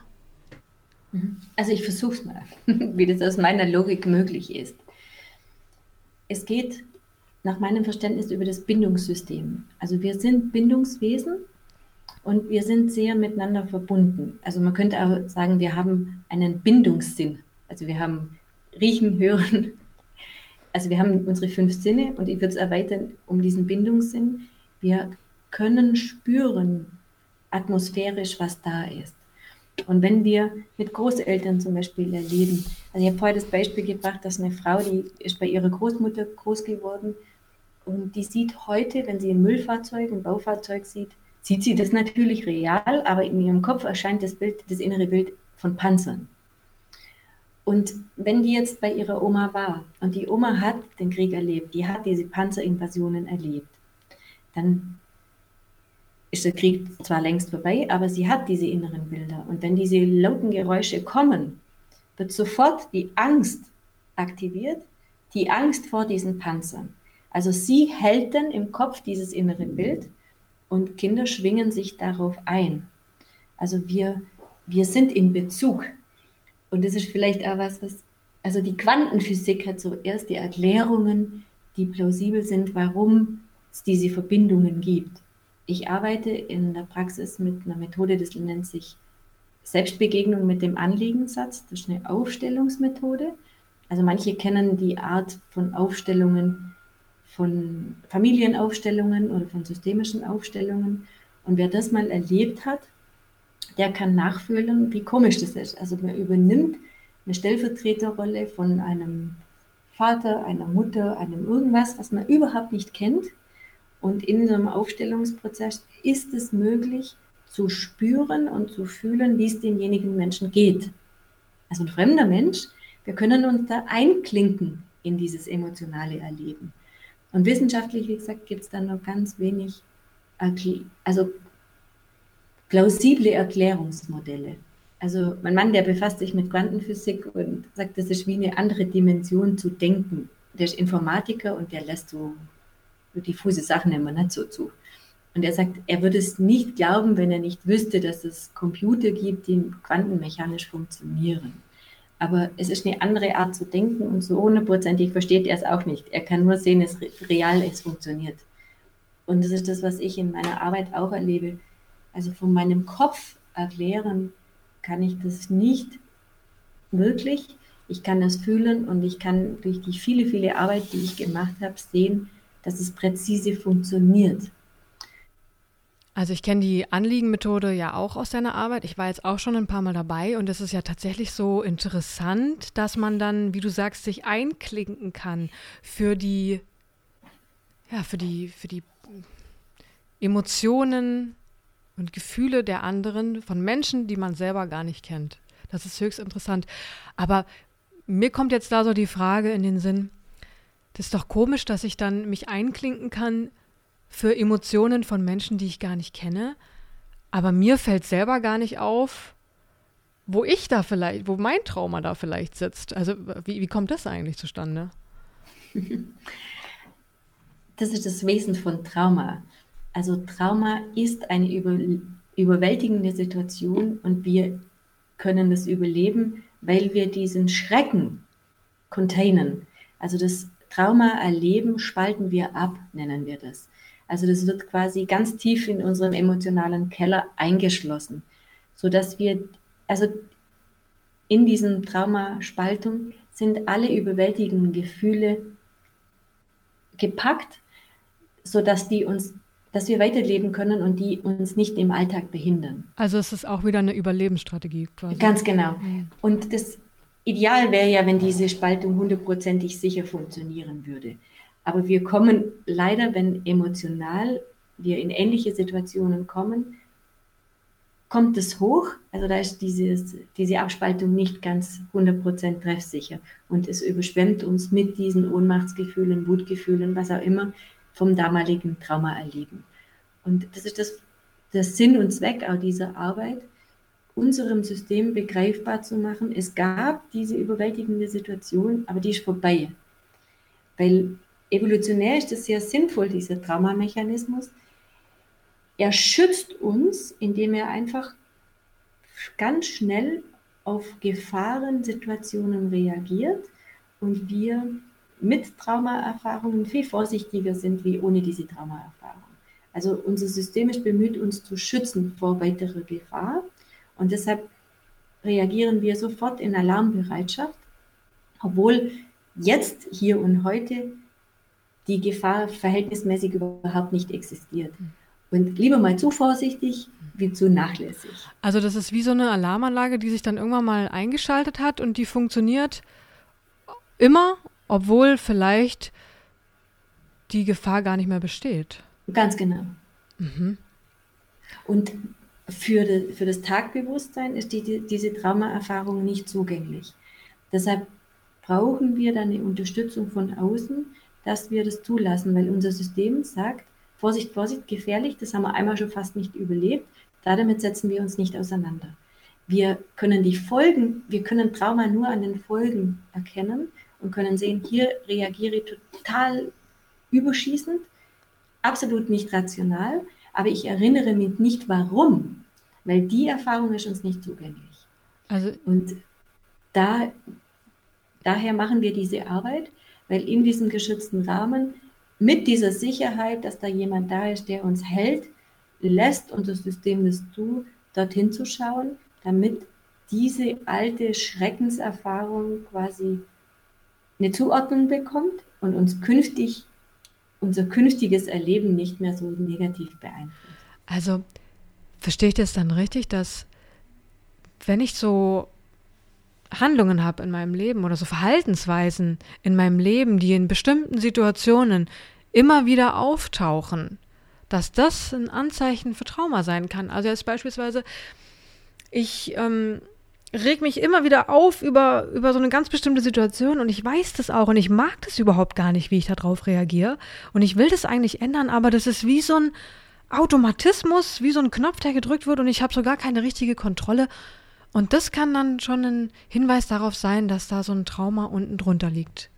Mhm. Also ich versuche es mal, wie das aus meiner Logik möglich ist. Es geht nach meinem Verständnis über das Bindungssystem. Also wir sind Bindungswesen und wir sind sehr miteinander verbunden. Also man könnte auch sagen, wir haben einen Bindungssinn. Also wir haben Riechen, Hören. Also wir haben unsere fünf Sinne und ich würde es erweitern um diesen Bindungssinn. Wir können spüren atmosphärisch, was da ist. Und wenn wir mit Großeltern zum Beispiel erleben, also ich habe vorher das Beispiel gebracht, dass eine Frau, die ist bei ihrer Großmutter groß geworden und die sieht heute, wenn sie ein Müllfahrzeug, ein Baufahrzeug sieht, sieht sie das natürlich real, aber in ihrem Kopf erscheint das Bild, das innere Bild von Panzern. Und wenn die jetzt bei ihrer Oma war und die Oma hat den Krieg erlebt, die hat diese Panzerinvasionen erlebt, dann ist der Krieg zwar längst vorbei, aber sie hat diese inneren Bilder. Und wenn diese lauten Geräusche kommen, wird sofort die Angst aktiviert, die Angst vor diesen Panzern. Also sie hält dann im Kopf dieses innere Bild und Kinder schwingen sich darauf ein. Also wir, wir sind in Bezug und das ist vielleicht auch was, was, also die Quantenphysik hat zuerst die Erklärungen, die plausibel sind, warum es diese Verbindungen gibt. Ich arbeite in der Praxis mit einer Methode, das nennt sich Selbstbegegnung mit dem Anliegensatz. Das ist eine Aufstellungsmethode. Also manche kennen die Art von Aufstellungen von Familienaufstellungen oder von systemischen Aufstellungen. Und wer das mal erlebt hat, der kann nachfühlen, wie komisch das ist. Also man übernimmt eine Stellvertreterrolle von einem Vater, einer Mutter, einem irgendwas, was man überhaupt nicht kennt. Und in so einem Aufstellungsprozess ist es möglich zu spüren und zu fühlen, wie es demjenigen Menschen geht. Also ein fremder Mensch, wir können uns da einklinken in dieses emotionale Erleben. Und wissenschaftlich, wie gesagt, gibt es dann noch ganz wenig, also plausible Erklärungsmodelle. Also mein Mann, der befasst sich mit Quantenphysik und sagt, das ist wie eine andere Dimension zu denken. Der ist Informatiker und der lässt so diffuse Sachen immer nicht so zu. Und er sagt, er würde es nicht glauben, wenn er nicht wüsste, dass es Computer gibt, die quantenmechanisch funktionieren. Aber es ist eine andere Art zu denken und so hundertprozentig versteht er es auch nicht. Er kann nur sehen, es real, es funktioniert. Und das ist das, was ich in meiner Arbeit auch erlebe also von meinem Kopf erklären kann ich das nicht wirklich. Ich kann das fühlen und ich kann durch die viele, viele Arbeit, die ich gemacht habe, sehen, dass es präzise funktioniert. Also ich kenne die Anliegenmethode ja auch aus deiner Arbeit. Ich war jetzt auch schon ein paar Mal dabei und es ist ja tatsächlich so interessant, dass man dann, wie du sagst, sich einklinken kann für die, ja, für die, für die Emotionen und Gefühle der anderen von Menschen, die man selber gar nicht kennt. Das ist höchst interessant. Aber mir kommt jetzt da so die Frage in den Sinn, das ist doch komisch, dass ich dann mich einklinken kann für Emotionen von Menschen, die ich gar nicht kenne. Aber mir fällt selber gar nicht auf, wo ich da vielleicht, wo mein Trauma da vielleicht sitzt. Also wie, wie kommt das eigentlich zustande? Das ist das Wesen von Trauma. Also Trauma ist eine über, überwältigende Situation und wir können das überleben, weil wir diesen Schrecken containen. Also das Trauma erleben, spalten wir ab, nennen wir das. Also das wird quasi ganz tief in unserem emotionalen Keller eingeschlossen, sodass wir, also in diesem Traumaspaltung sind alle überwältigenden Gefühle gepackt, sodass die uns dass wir weiterleben können und die uns nicht im Alltag behindern. Also es ist auch wieder eine Überlebensstrategie quasi. Ganz genau. Mhm. Und das Ideal wäre ja, wenn diese Spaltung hundertprozentig sicher funktionieren würde. Aber wir kommen leider, wenn emotional wir in ähnliche Situationen kommen, kommt es hoch. Also da ist dieses, diese Abspaltung nicht ganz 100% treffsicher. Und es überschwemmt uns mit diesen Ohnmachtsgefühlen, Wutgefühlen, was auch immer, vom damaligen Trauma erleben. Und das ist das, der Sinn und Zweck auch dieser Arbeit, unserem System begreifbar zu machen, es gab diese überwältigende Situation, aber die ist vorbei. Weil evolutionär ist es sehr sinnvoll, dieser Traumamechanismus. Er schützt uns, indem er einfach ganz schnell auf Gefahrensituationen reagiert und wir mit Traumaerfahrungen viel vorsichtiger sind wie ohne diese Traumaerfahrung. Also unser System ist bemüht, uns zu schützen vor weiterer Gefahr und deshalb reagieren wir sofort in Alarmbereitschaft, obwohl jetzt, hier und heute die Gefahr verhältnismäßig überhaupt nicht existiert. Und lieber mal zu vorsichtig wie zu nachlässig. Also das ist wie so eine Alarmanlage, die sich dann irgendwann mal eingeschaltet hat und die funktioniert immer, obwohl vielleicht die Gefahr gar nicht mehr besteht. Ganz genau. Mhm. Und für, de, für das Tagbewusstsein ist die, die, diese Traumaerfahrung nicht zugänglich. Deshalb brauchen wir dann eine Unterstützung von außen, dass wir das zulassen, weil unser System sagt, Vorsicht, Vorsicht, gefährlich, das haben wir einmal schon fast nicht überlebt, damit setzen wir uns nicht auseinander. Wir können die Folgen, wir können Trauma nur an den Folgen erkennen und können sehen, hier reagiere ich total überschießend, absolut nicht rational, aber ich erinnere mich nicht warum, weil die Erfahrung ist uns nicht zugänglich. Also, und da, daher machen wir diese Arbeit, weil in diesem geschützten Rahmen mit dieser Sicherheit, dass da jemand da ist, der uns hält, lässt unser System das zu, dorthin zu schauen, damit diese alte Schreckenserfahrung quasi eine Zuordnung bekommt und uns künftig unser künftiges Erleben nicht mehr so negativ beeinflusst. Also verstehe ich das dann richtig, dass wenn ich so Handlungen habe in meinem Leben oder so Verhaltensweisen in meinem Leben, die in bestimmten Situationen immer wieder auftauchen, dass das ein Anzeichen für Trauma sein kann. Also jetzt beispielsweise, ich ähm, reg mich immer wieder auf über, über so eine ganz bestimmte Situation und ich weiß das auch und ich mag das überhaupt gar nicht, wie ich darauf reagiere. Und ich will das eigentlich ändern, aber das ist wie so ein Automatismus, wie so ein Knopf, der gedrückt wird und ich habe so gar keine richtige Kontrolle. Und das kann dann schon ein Hinweis darauf sein, dass da so ein Trauma unten drunter liegt.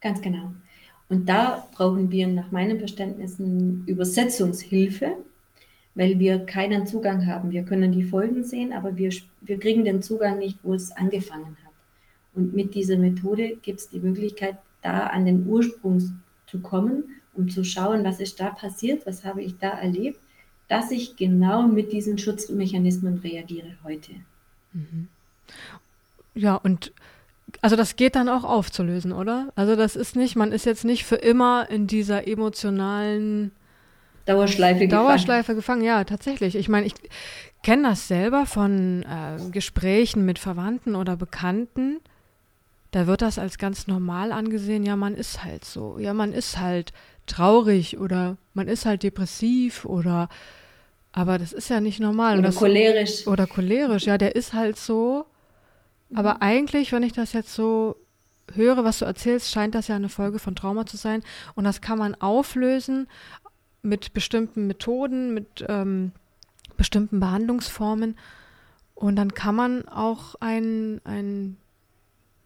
Ganz genau. Und da brauchen wir nach meinem Verständnis eine Übersetzungshilfe, weil wir keinen Zugang haben. Wir können die Folgen sehen, aber wir, wir kriegen den Zugang nicht, wo es angefangen hat. Und mit dieser Methode gibt es die Möglichkeit, da an den Ursprung zu kommen, um zu schauen, was ist da passiert, was habe ich da erlebt, dass ich genau mit diesen Schutzmechanismen reagiere heute. Mhm. Ja, und also das geht dann auch aufzulösen, oder? Also das ist nicht, man ist jetzt nicht für immer in dieser emotionalen Dauerschleife gefangen. Dauerschleife gefangen, ja, tatsächlich. Ich meine, ich kenne das selber von äh, Gesprächen mit Verwandten oder Bekannten. Da wird das als ganz normal angesehen, ja, man ist halt so. Ja, man ist halt traurig oder man ist halt depressiv oder aber das ist ja nicht normal. Oder das, cholerisch. Oder cholerisch, ja, der ist halt so. Aber mhm. eigentlich, wenn ich das jetzt so höre, was du erzählst, scheint das ja eine Folge von Trauma zu sein. Und das kann man auflösen mit bestimmten Methoden, mit ähm, bestimmten Behandlungsformen. Und dann kann man auch ein, ein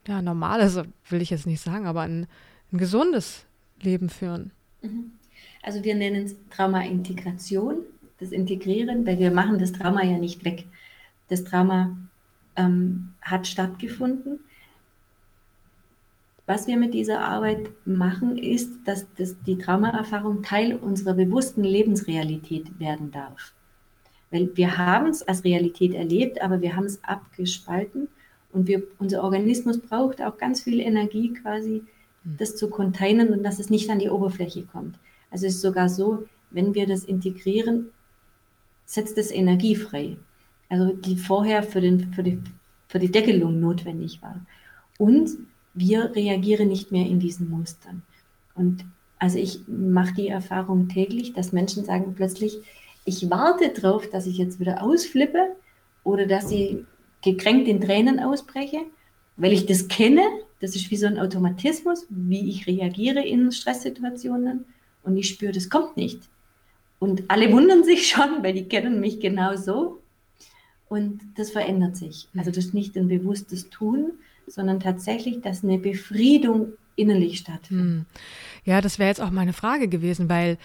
ja, normales, will ich jetzt nicht sagen, aber ein, ein gesundes Leben führen. Mhm. Also wir nennen es Trauma-Integration, das Integrieren, weil wir machen das Trauma ja nicht weg. Das Trauma ähm, hat stattgefunden. Was wir mit dieser Arbeit machen, ist, dass das, die Traumaerfahrung Teil unserer bewussten Lebensrealität werden darf. Weil wir haben es als Realität erlebt, aber wir haben es abgespalten und wir, unser Organismus braucht auch ganz viel Energie quasi, hm. das zu containen und dass es nicht an die Oberfläche kommt. Also es ist sogar so, wenn wir das integrieren, setzt es Energie frei also die vorher für, den, für, die, für die Deckelung notwendig war. Und wir reagieren nicht mehr in diesen Mustern. Und also ich mache die Erfahrung täglich, dass Menschen sagen plötzlich, ich warte darauf, dass ich jetzt wieder ausflippe oder dass ich gekränkt in Tränen ausbreche, weil ich das kenne. Das ist wie so ein Automatismus, wie ich reagiere in Stresssituationen. und ich spüre, das kommt nicht. Und alle wundern sich schon, weil die kennen mich genau so. Und das verändert sich. Also das ist nicht ein bewusstes Tun, sondern tatsächlich, dass eine Befriedung innerlich stattfindet. Hm. Ja, das wäre jetzt auch meine Frage gewesen, weil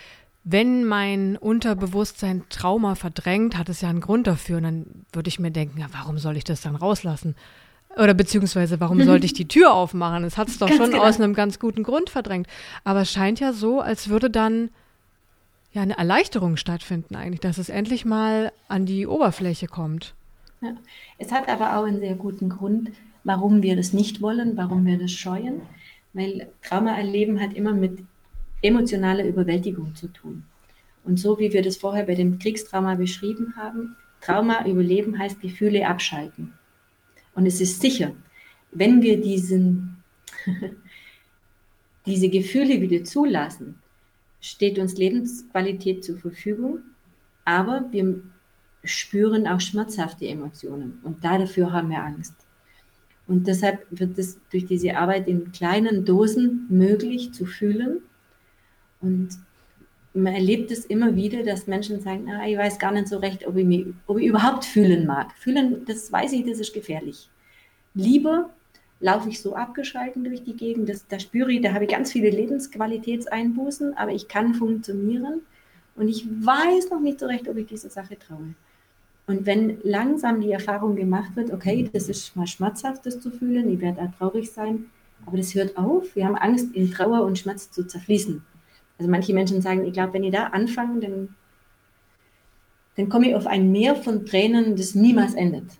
wenn mein Unterbewusstsein Trauma verdrängt, hat es ja einen Grund dafür. Und dann würde ich mir denken, ja, warum soll ich das dann rauslassen? Oder beziehungsweise, warum sollte ich die Tür aufmachen? Es hat es doch ganz schon genau. aus einem ganz guten Grund verdrängt. Aber es scheint ja so, als würde dann ja eine Erleichterung stattfinden eigentlich, dass es endlich mal an die Oberfläche kommt. Ja. Es hat aber auch einen sehr guten Grund, warum wir das nicht wollen, warum wir das scheuen. Weil Trauma erleben hat immer mit emotionale Überwältigung zu tun. Und so wie wir das vorher bei dem Kriegstrauma beschrieben haben, Trauma überleben heißt Gefühle abschalten. Und es ist sicher, wenn wir diesen, diese Gefühle wieder zulassen, steht uns Lebensqualität zur Verfügung, aber wir spüren auch schmerzhafte Emotionen und dafür haben wir Angst. Und deshalb wird es durch diese Arbeit in kleinen Dosen möglich zu fühlen und man erlebt es immer wieder, dass Menschen sagen, ah, ich weiß gar nicht so recht, ob ich, mich, ob ich überhaupt fühlen mag. Fühlen, das weiß ich, das ist gefährlich. Lieber laufe ich so abgeschalten durch die Gegend, das, da spüre ich, da habe ich ganz viele Lebensqualitätseinbußen, aber ich kann funktionieren und ich weiß noch nicht so recht, ob ich diese Sache traue. Und wenn langsam die Erfahrung gemacht wird, okay, das ist mal schmerzhaft, das zu fühlen, ich werde auch traurig sein, aber das hört auf, wir haben Angst, in Trauer und Schmerz zu zerfließen. Also manche Menschen sagen, ich glaube, wenn ich da anfange, dann, dann komme ich auf ein Meer von Tränen, das niemals endet.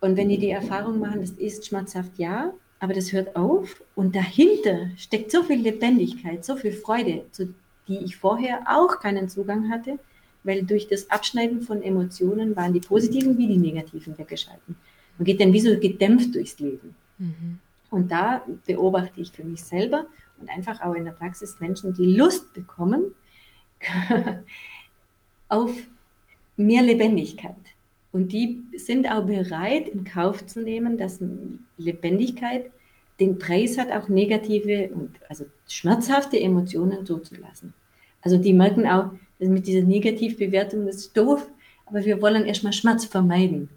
Und wenn die die Erfahrung machen, das ist schmerzhaft, ja, aber das hört auf und dahinter steckt so viel Lebendigkeit, so viel Freude, zu die ich vorher auch keinen Zugang hatte, weil durch das Abschneiden von Emotionen waren die positiven wie die negativen weggeschalten. Man geht dann wie so gedämpft durchs Leben. Mhm. Und da beobachte ich für mich selber und einfach auch in der Praxis Menschen, die Lust bekommen auf mehr Lebendigkeit. Und die sind auch bereit, in Kauf zu nehmen, dass Lebendigkeit den Preis hat, auch negative und also schmerzhafte Emotionen zuzulassen. Also die merken auch, dass mit dieser Negativbewertung, das ist doof, aber wir wollen erstmal Schmerz vermeiden.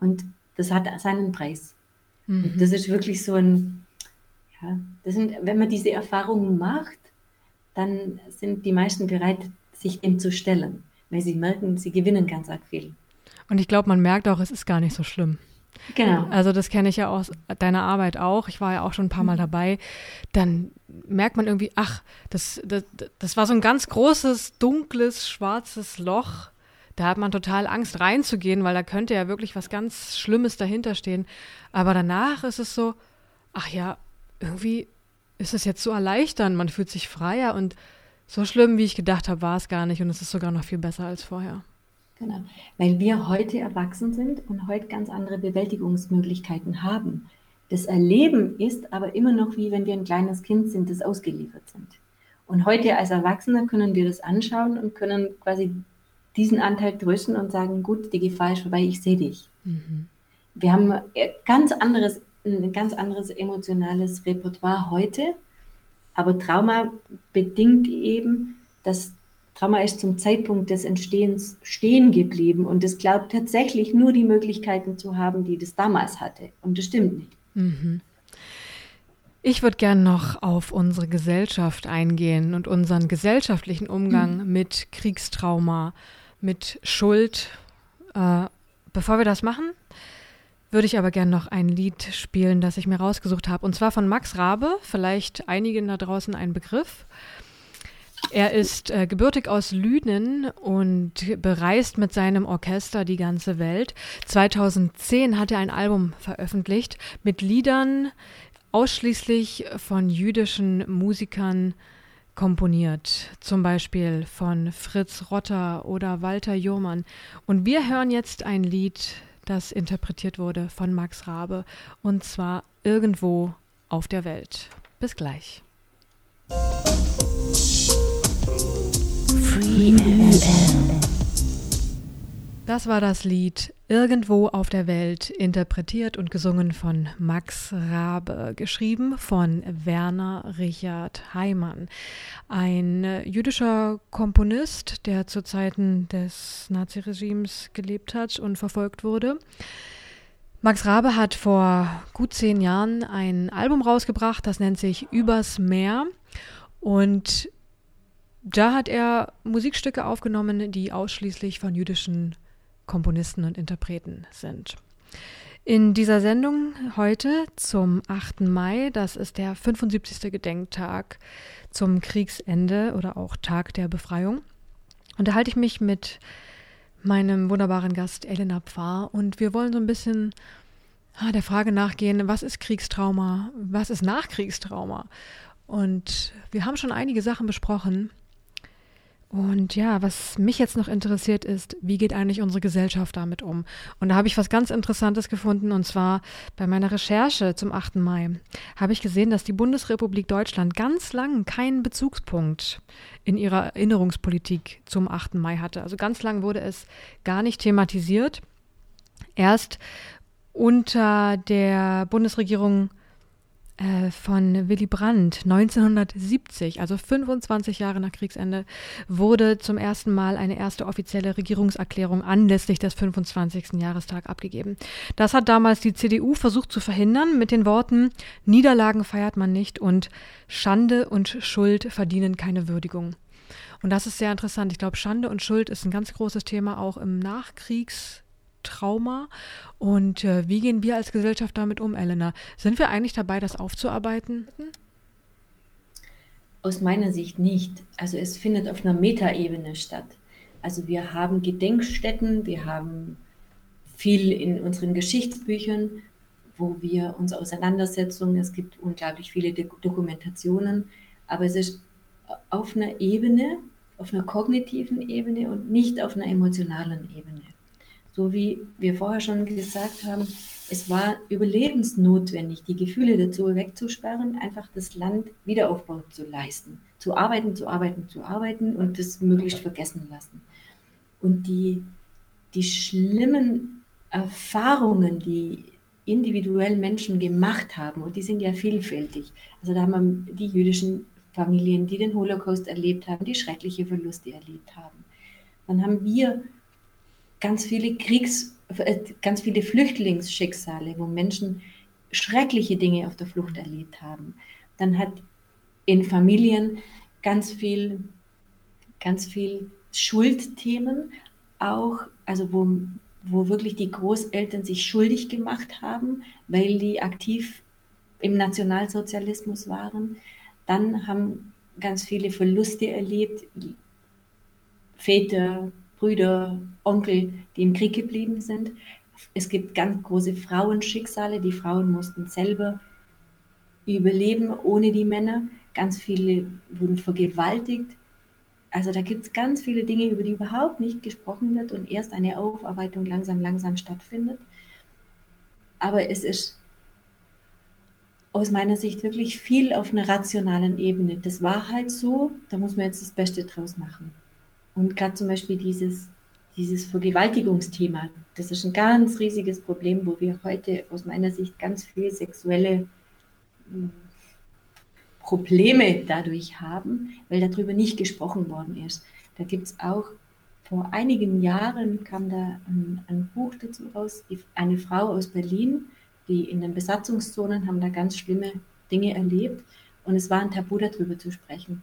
Und das hat seinen Preis. Mhm. Und das ist wirklich so ein, ja, das sind, wenn man diese Erfahrungen macht, dann sind die meisten bereit, sich dem zu stellen, weil sie merken, sie gewinnen ganz arg viel. Und ich glaube, man merkt auch, es ist gar nicht so schlimm. Genau. Also das kenne ich ja aus deiner Arbeit auch. Ich war ja auch schon ein paar Mal mhm. dabei. Dann merkt man irgendwie, ach, das, das, das war so ein ganz großes, dunkles, schwarzes Loch. Da hat man total Angst reinzugehen, weil da könnte ja wirklich was ganz Schlimmes dahinter stehen. Aber danach ist es so, ach ja, irgendwie ist es jetzt so erleichternd, man fühlt sich freier und so schlimm, wie ich gedacht habe, war es gar nicht und es ist sogar noch viel besser als vorher. Genau, weil wir heute erwachsen sind und heute ganz andere Bewältigungsmöglichkeiten haben. Das Erleben ist aber immer noch wie wenn wir ein kleines Kind sind, das ausgeliefert sind. Und heute als Erwachsene können wir das anschauen und können quasi diesen Anteil trösten und sagen, gut, die Gefahr ist vorbei, ich sehe dich. Mhm. Wir haben ganz anderes ein ganz anderes emotionales Repertoire heute. Aber Trauma bedingt eben, dass Trauma ist zum Zeitpunkt des Entstehens stehen geblieben und es glaubt tatsächlich nur die Möglichkeiten zu haben, die das damals hatte. Und das stimmt nicht. Mhm. Ich würde gerne noch auf unsere Gesellschaft eingehen und unseren gesellschaftlichen Umgang mhm. mit Kriegstrauma, mit Schuld. Äh, bevor wir das machen, würde ich aber gerne noch ein Lied spielen, das ich mir rausgesucht habe. Und zwar von Max Rabe, vielleicht einigen da draußen ein Begriff. Er ist äh, gebürtig aus Lünen und bereist mit seinem Orchester die ganze Welt. 2010 hat er ein Album veröffentlicht mit Liedern ausschließlich von jüdischen Musikern komponiert. Zum Beispiel von Fritz Rotter oder Walter Jurmann. Und wir hören jetzt ein Lied das interpretiert wurde von Max Rabe und zwar irgendwo auf der Welt. Bis gleich. FM. Das war das Lied Irgendwo auf der Welt, interpretiert und gesungen von Max Rabe, geschrieben von Werner Richard Heimann, ein jüdischer Komponist, der zu Zeiten des Naziregimes gelebt hat und verfolgt wurde. Max Rabe hat vor gut zehn Jahren ein Album rausgebracht, das nennt sich Übers Meer. Und da hat er Musikstücke aufgenommen, die ausschließlich von jüdischen Komponisten und Interpreten sind. In dieser Sendung heute zum 8. Mai, das ist der 75. Gedenktag zum Kriegsende oder auch Tag der Befreiung, unterhalte ich mich mit meinem wunderbaren Gast Elena Pfarr und wir wollen so ein bisschen ah, der Frage nachgehen, was ist Kriegstrauma, was ist Nachkriegstrauma? Und wir haben schon einige Sachen besprochen, und ja, was mich jetzt noch interessiert ist, wie geht eigentlich unsere Gesellschaft damit um? Und da habe ich was ganz Interessantes gefunden, und zwar bei meiner Recherche zum 8. Mai habe ich gesehen, dass die Bundesrepublik Deutschland ganz lang keinen Bezugspunkt in ihrer Erinnerungspolitik zum 8. Mai hatte. Also ganz lang wurde es gar nicht thematisiert. Erst unter der Bundesregierung von Willy Brandt 1970, also 25 Jahre nach Kriegsende, wurde zum ersten Mal eine erste offizielle Regierungserklärung anlässlich des 25. Jahrestag abgegeben. Das hat damals die CDU versucht zu verhindern mit den Worten Niederlagen feiert man nicht und Schande und Schuld verdienen keine Würdigung. Und das ist sehr interessant. Ich glaube, Schande und Schuld ist ein ganz großes Thema auch im Nachkriegs Trauma. Und äh, wie gehen wir als Gesellschaft damit um, Elena? Sind wir eigentlich dabei, das aufzuarbeiten? Aus meiner Sicht nicht. Also es findet auf einer Metaebene statt. Also wir haben Gedenkstätten, wir haben viel in unseren Geschichtsbüchern, wo wir uns auseinandersetzen. Es gibt unglaublich viele Dokumentationen, aber es ist auf einer Ebene, auf einer kognitiven Ebene und nicht auf einer emotionalen Ebene so wie wir vorher schon gesagt haben, es war überlebensnotwendig, die Gefühle dazu wegzusperren, einfach das Land Wiederaufbau zu leisten, zu arbeiten, zu arbeiten, zu arbeiten und das möglichst vergessen lassen. Und die, die schlimmen Erfahrungen, die individuell Menschen gemacht haben, und die sind ja vielfältig. Also da haben wir die jüdischen Familien, die den Holocaust erlebt haben, die schreckliche Verluste erlebt haben. Dann haben wir ganz viele Kriegs, äh, ganz viele Flüchtlingsschicksale, wo Menschen schreckliche Dinge auf der Flucht erlebt haben. Dann hat in Familien ganz viel, ganz viel Schuldthemen auch, also wo, wo wirklich die Großeltern sich schuldig gemacht haben, weil die aktiv im Nationalsozialismus waren. Dann haben ganz viele Verluste erlebt, Väter, Brüder, Onkel, die im Krieg geblieben sind. Es gibt ganz große Frauenschicksale. Die Frauen mussten selber überleben ohne die Männer. Ganz viele wurden vergewaltigt. Also da gibt es ganz viele Dinge, über die überhaupt nicht gesprochen wird und erst eine Aufarbeitung langsam, langsam stattfindet. Aber es ist aus meiner Sicht wirklich viel auf einer rationalen Ebene. Das war halt so, da muss man jetzt das Beste draus machen. Und gerade zum Beispiel dieses, dieses Vergewaltigungsthema, das ist ein ganz riesiges Problem, wo wir heute aus meiner Sicht ganz viele sexuelle hm, Probleme dadurch haben, weil darüber nicht gesprochen worden ist. Da gibt es auch, vor einigen Jahren kam da ein, ein, Buch dazu raus, eine Frau aus Berlin, die in den Besatzungszonen haben da ganz schlimme Dinge erlebt und es war ein Tabu darüber zu sprechen.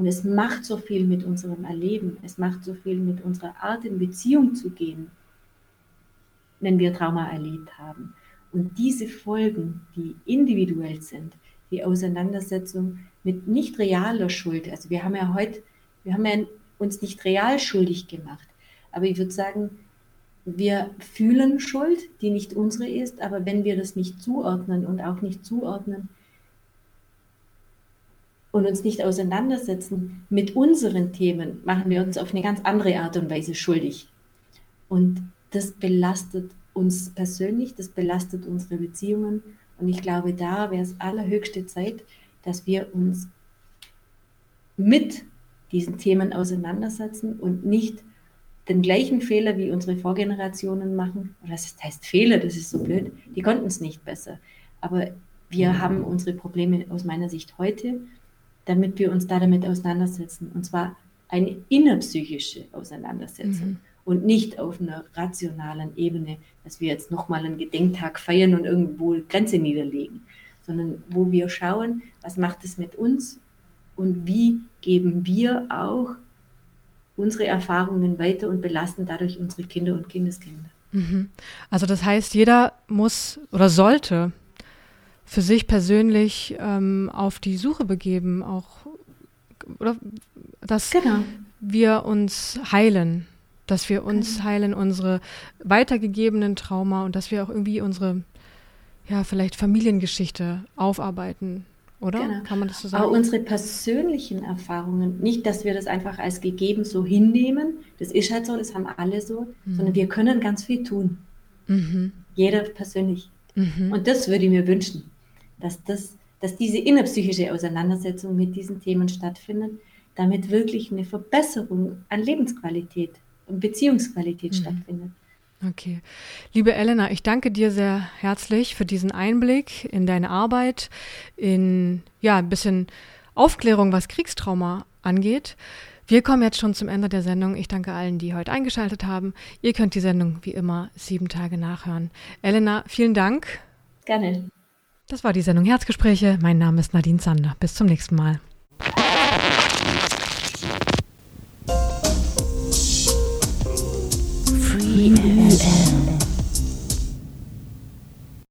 Und es macht so viel mit unserem Erleben, es macht so viel mit unserer Art, in Beziehung zu gehen, wenn wir Trauma erlebt haben. Und diese Folgen, die individuell sind, die Auseinandersetzung mit nicht realer Schuld, also wir haben ja heute, wir haben ja uns nicht real schuldig gemacht, aber ich würde sagen, wir fühlen Schuld, die nicht unsere ist, aber wenn wir das nicht zuordnen und auch nicht zuordnen, und uns nicht auseinandersetzen mit unseren Themen, machen wir uns auf eine ganz andere Art und Weise schuldig. Und das belastet uns persönlich, das belastet unsere Beziehungen. Und ich glaube, da wäre es allerhöchste Zeit, dass wir uns mit diesen Themen auseinandersetzen und nicht den gleichen Fehler wie unsere Vorgenerationen machen. Das heißt Fehler, das ist so blöd. Die konnten es nicht besser. Aber wir haben unsere Probleme aus meiner Sicht heute, damit wir uns da damit auseinandersetzen. Und zwar eine innerpsychische Auseinandersetzung mhm. und nicht auf einer rationalen Ebene, dass wir jetzt nochmal einen Gedenktag feiern und irgendwo Grenze niederlegen, sondern wo wir schauen, was macht es mit uns und wie geben wir auch unsere Erfahrungen weiter und belasten dadurch unsere Kinder und Kindeskinder. Mhm. Also das heißt, jeder muss oder sollte für sich persönlich ähm, auf die Suche begeben, auch oder dass genau. wir uns heilen, dass wir uns genau. heilen, unsere weitergegebenen Trauma und dass wir auch irgendwie unsere, ja, vielleicht Familiengeschichte aufarbeiten, oder? Genau. Kann man das so sagen? Aber unsere persönlichen Erfahrungen, nicht, dass wir das einfach als gegeben so hinnehmen, das ist halt so, das haben alle so, mhm. sondern wir können ganz viel tun. Mhm. Jeder persönlich. Mhm. Und das würde ich mir wünschen, dass das dass diese innerpsychische Auseinandersetzung mit diesen Themen stattfindet, damit wirklich eine Verbesserung an Lebensqualität und Beziehungsqualität mhm. stattfindet. Okay. Liebe Elena, ich danke dir sehr herzlich für diesen Einblick in deine Arbeit, in ja, ein bisschen Aufklärung, was Kriegstrauma angeht. Wir kommen jetzt schon zum Ende der Sendung. Ich danke allen, die heute eingeschaltet haben. Ihr könnt die Sendung wie immer sieben Tage nachhören. Elena, vielen Dank. Gerne. Das war die Sendung Herzgespräche. Mein Name ist Nadine Sander. Bis zum nächsten Mal. Free